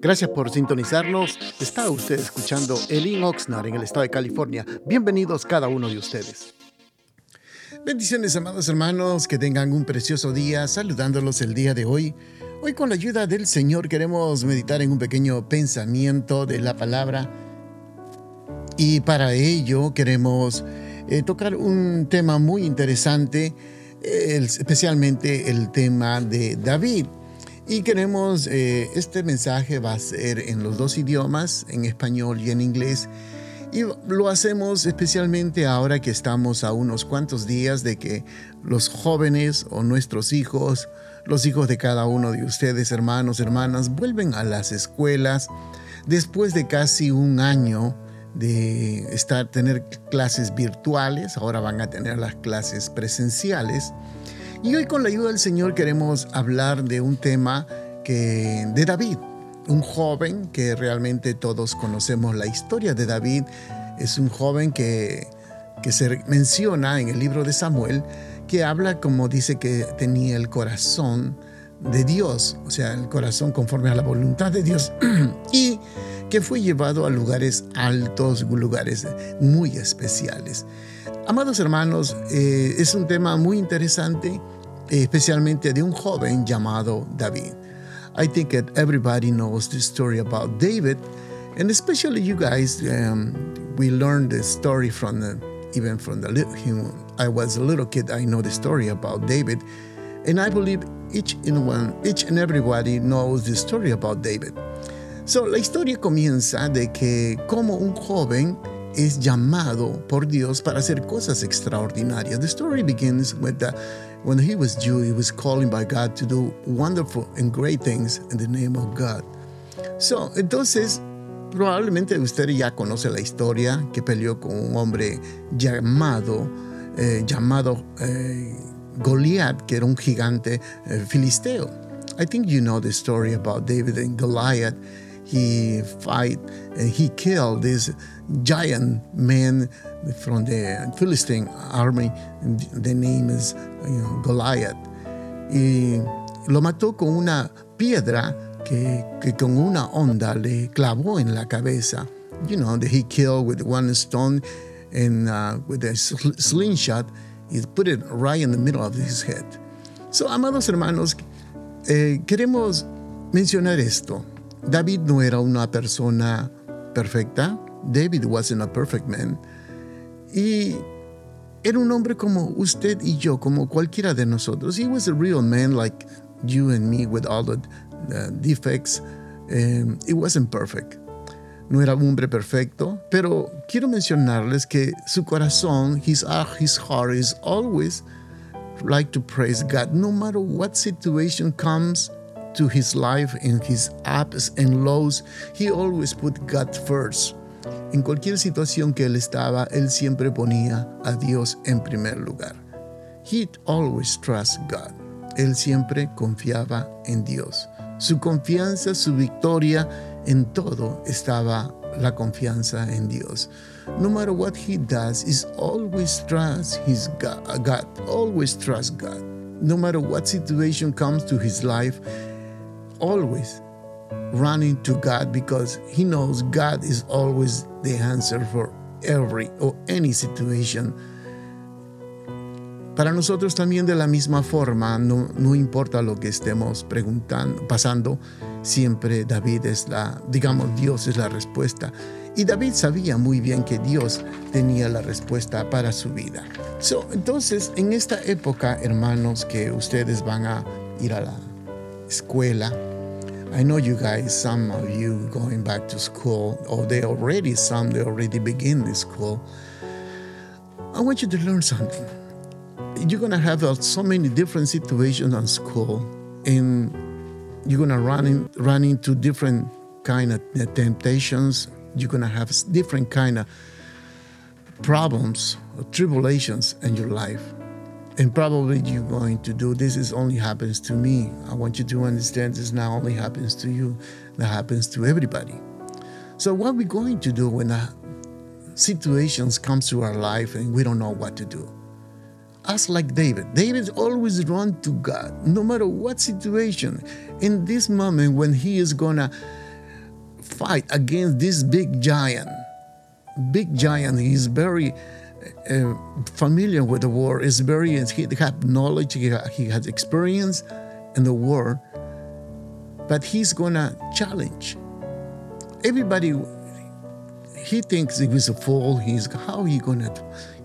Gracias por sintonizarnos. Está usted escuchando Elin Oxnard en el estado de California. Bienvenidos cada uno de ustedes. Bendiciones, amados hermanos, que tengan un precioso día, saludándolos el día de hoy. Hoy con la ayuda del Señor queremos meditar en un pequeño pensamiento de la palabra y para ello queremos eh, tocar un tema muy interesante, especialmente el tema de David. Y queremos, eh, este mensaje va a ser en los dos idiomas, en español y en inglés. Y lo hacemos especialmente ahora que estamos a unos cuantos días de que los jóvenes o nuestros hijos, los hijos de cada uno de ustedes, hermanos, hermanas, vuelven a las escuelas después de casi un año de estar, tener clases virtuales, ahora van a tener las clases presenciales. Y hoy con la ayuda del Señor queremos hablar de un tema que, de David, un joven que realmente todos conocemos la historia de David. Es un joven que, que se menciona en el libro de Samuel, que habla como dice que tenía el corazón de Dios, o sea, el corazón conforme a la voluntad de Dios. y que fue llevado a lugares altos, lugares muy especiales. Amados hermanos, eh, es un tema muy interesante especialmente de un joven llamado David. I think that everybody knows the story about David, and especially you guys. Um, we learned the story from the, even from the little. I was a little kid. I know the story about David, and I believe each and one, each and everybody knows the story about David. So la historia comienza de que como un joven es llamado por Dios para hacer cosas extraordinarias. The story begins with the When he was Jew, he was calling by God to do wonderful and great things in the name of God. So, entonces, probablemente usted ya conoce la historia que peleó con un hombre llamado, eh, llamado eh, Goliat, que era un gigante eh, filisteo. I think you know the story about David and Goliath. He fight and he killed this giant man from the Philistine army. The name is you know, Goliath. Y lo mató con una piedra que, que con una onda le clavó en la cabeza. You know, that he killed with one stone and uh, with a slingshot, he put it right in the middle of his head. So, amados hermanos, eh, queremos mencionar esto. David no era una persona perfecta. David wasn't a perfect man. Y era un hombre como usted y yo, como cualquiera de nosotros. He was a real man like you and me with all the, defects. Um, it wasn't perfect. No era un hombre perfecto, pero quiero mencionarles que su corazón, his, his heart is always like to praise God no matter what situation comes to his life in his ups and lows. He always put God first. En cualquier situación que él estaba, él siempre ponía a Dios en primer lugar. He always trust God. Él siempre confiaba en Dios. Su confianza, su victoria, en todo estaba la confianza en Dios. No matter what he does, is always trust his God, God. Always trust God. No matter what situation comes to his life, always running to God because he knows God is always the answer for every or any situation. Para nosotros también de la misma forma, no, no importa lo que estemos preguntando, pasando, siempre David es la, digamos, Dios es la respuesta. Y David sabía muy bien que Dios tenía la respuesta para su vida. So, entonces, en esta época, hermanos, que ustedes van a ir a la escuela, I know you guys, some of you going back to school, or they already, some they already begin the school. I want you to learn something. You're gonna have uh, so many different situations on school, and you're gonna run in, run into different kind of temptations. You're gonna have different kind of problems, or tribulations in your life and probably you're going to do this is only happens to me. I want you to understand this not only happens to you. That happens to everybody. So what we're going to do when situations comes to our life and we don't know what to do? Us like david. David always run to god no matter what situation. In this moment when he is gonna fight against this big giant, big giant, he's very uh, familiar with the war, is very, he has knowledge, he, he has experience in the war, but he's gonna challenge. Everybody, he thinks he was a fool. He's how he gonna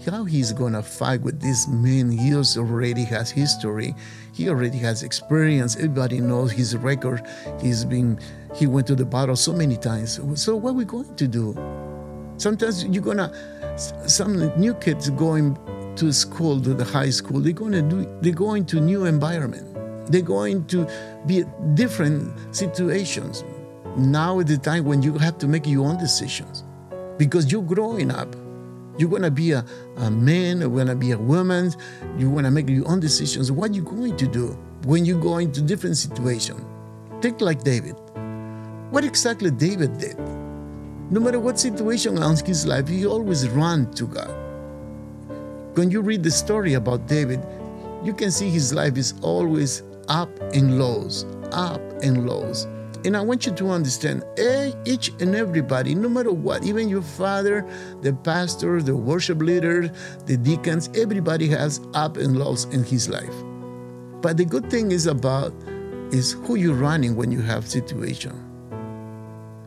how he's gonna fight with this man. He already has history. He already has experience. Everybody knows his record. He's been he went to the battle so many times. So what are we going to do? Sometimes you're gonna some new kids going to school to the high school. They're gonna do. They're going to new environment. They're going to be different situations. Now is the time when you have to make your own decisions because you're growing up. You're going to be a, a man, you're going to be a woman, you want to make your own decisions. What are you going to do when you go into different situations? Think like David. What exactly David did? No matter what situation in his life, he always ran to God. When you read the story about David, you can see his life is always up and lows, up and lows. And I want you to understand eh, each and everybody, no matter what, even your father, the pastor, the worship leader, the deacons, everybody has up and lows in his life. But the good thing is about is who you're running when you have situation.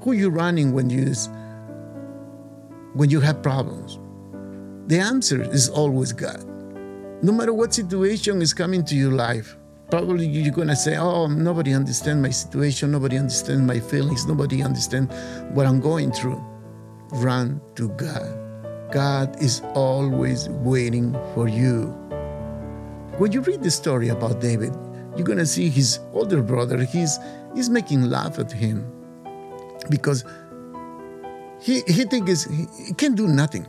Who you're running when you when you have problems. The answer is always God. No matter what situation is coming to your life, probably you're gonna say, "Oh, nobody understands my situation. Nobody understands my feelings. Nobody understands what I'm going through." Run to God. God is always waiting for you. When you read the story about David, you're gonna see his older brother. He's he's making laugh at him because he he thinks he, he can do nothing.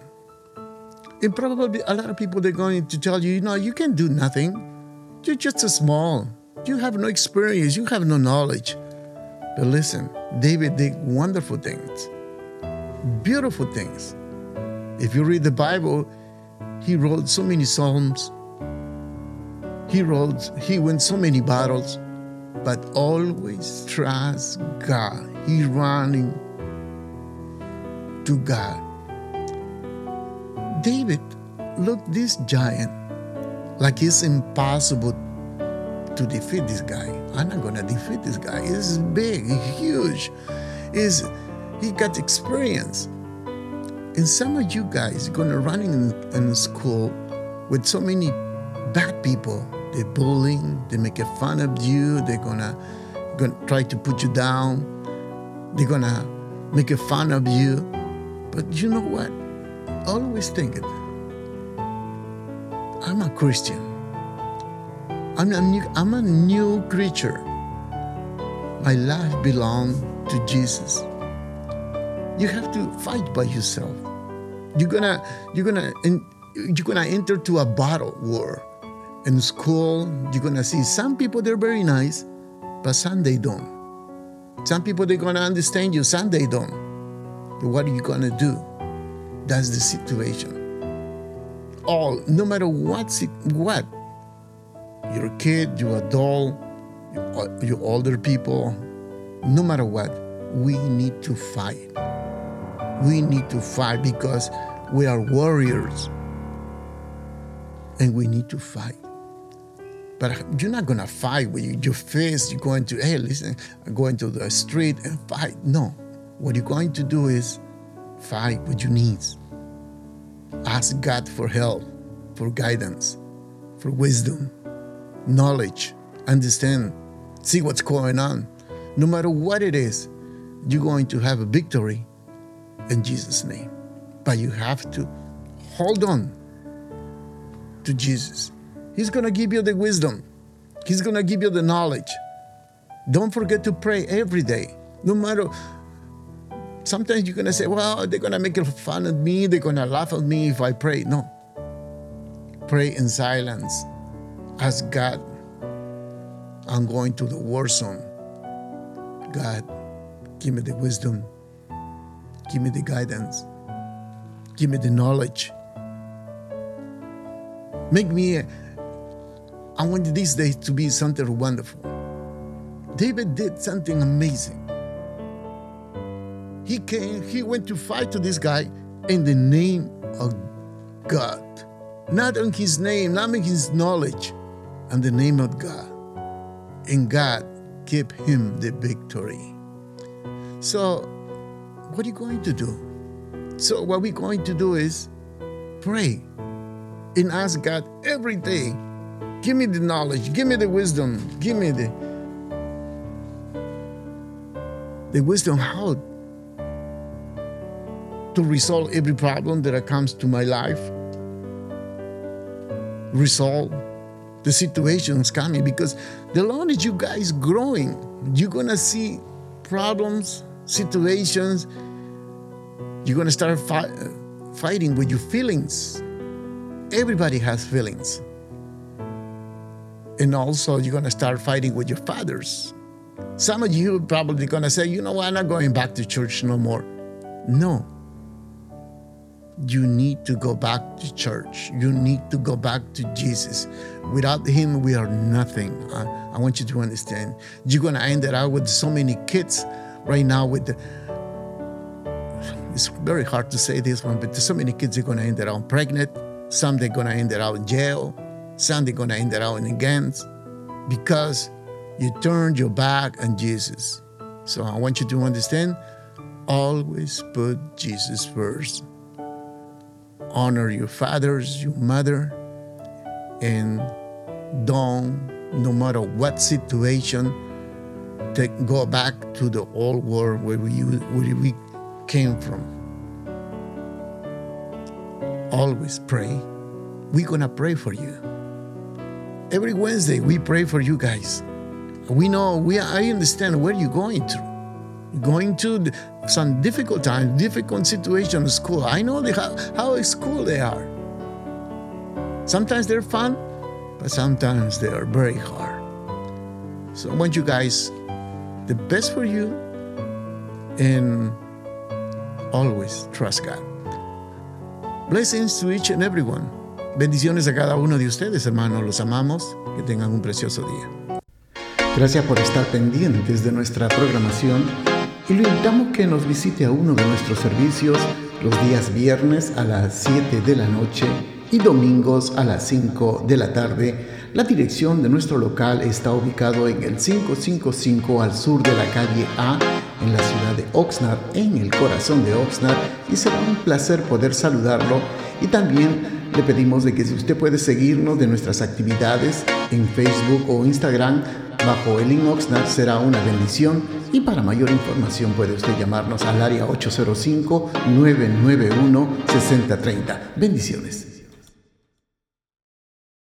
And probably a lot of people they're going to tell you, you know, you can do nothing you're just a small. You have no experience. You have no knowledge. But listen, David did wonderful things, beautiful things. If you read the Bible, he wrote so many psalms. He wrote, he won so many battles, but always trust God. He's running to God. David looked this giant like it's impossible to defeat this guy. I'm not gonna defeat this guy. He's big, he's huge. He's he got experience. And some of you guys gonna running in, in school with so many bad people. They're bullying, they make fun of you, they're gonna gonna try to put you down, they're gonna make fun of you. But you know what? Always think it I'm a Christian. I'm a new, I'm a new creature. My life belongs to Jesus. You have to fight by yourself. You're gonna you're gonna you're gonna enter to a battle war. In school, you're gonna see some people they're very nice, but some they don't. Some people they're gonna understand you, some they don't. But what are you gonna do? That's the situation all, no matter what, what, you're a kid, you're adult, you're older people, no matter what, we need to fight. We need to fight because we are warriors and we need to fight. But you're not gonna fight with your fist. You're going to, hey, listen, I'm going to the street and fight. No. What you're going to do is fight with your needs. Ask God for help, for guidance, for wisdom, knowledge, understand, see what's going on. No matter what it is, you're going to have a victory in Jesus' name. But you have to hold on to Jesus. He's going to give you the wisdom, He's going to give you the knowledge. Don't forget to pray every day, no matter sometimes you're going to say, well, they're going to make fun of me. They're going to laugh at me if I pray. No. Pray in silence. Ask God, I'm going to the war zone. God, give me the wisdom. Give me the guidance. Give me the knowledge. Make me, I want these days to be something wonderful. David did something amazing. He came, he went to fight to this guy in the name of God. Not in his name, not in his knowledge, in the name of God. And God gave him the victory. So, what are you going to do? So, what we're going to do is pray and ask God every day give me the knowledge, give me the wisdom, give me the the wisdom how to resolve every problem that comes to my life. Resolve the situations coming because the longer you guys growing, you're gonna see problems, situations. You're gonna start fi- fighting with your feelings. Everybody has feelings. And also, you're gonna start fighting with your fathers. Some of you probably gonna say, you know what, I'm not going back to church no more. No, you need to go back to church. You need to go back to Jesus. Without Him, we are nothing. I, I want you to understand. You're going to end up with so many kids right now with the, it's very hard to say this one, but so many kids are going to end up pregnant. Some they're going to end up in jail. Going to end up in gangs because you turned your back on Jesus. So I want you to understand always put Jesus first honor your fathers, your mother, and don't, no matter what situation, take, go back to the old world where we, where we came from. Always pray. We're to pray for you. Every Wednesday, we pray for you guys. We know, we, I understand where you're going through going to some difficult times, difficult situation in school. I know how, how school they are. Sometimes they're fun, but sometimes they are very hard. So I want you guys the best for you and always trust God. Blessings to each and everyone. Bendiciones a cada uno de ustedes, hermanos. Los amamos. Que tengan un precioso día. Gracias por estar pendientes de nuestra programación y lo invitamos que nos visite a uno de nuestros servicios los días viernes a las 7 de la noche y domingos a las 5 de la tarde. La dirección de nuestro local está ubicado en el 555 al sur de la calle A en la ciudad de Oxnard, en el corazón de Oxnard, y será un placer poder saludarlo y también le pedimos de que si usted puede seguirnos de nuestras actividades en Facebook o Instagram bajo el link Oxnard será una bendición y para mayor información puede usted llamarnos al área 805-991-6030. Bendiciones.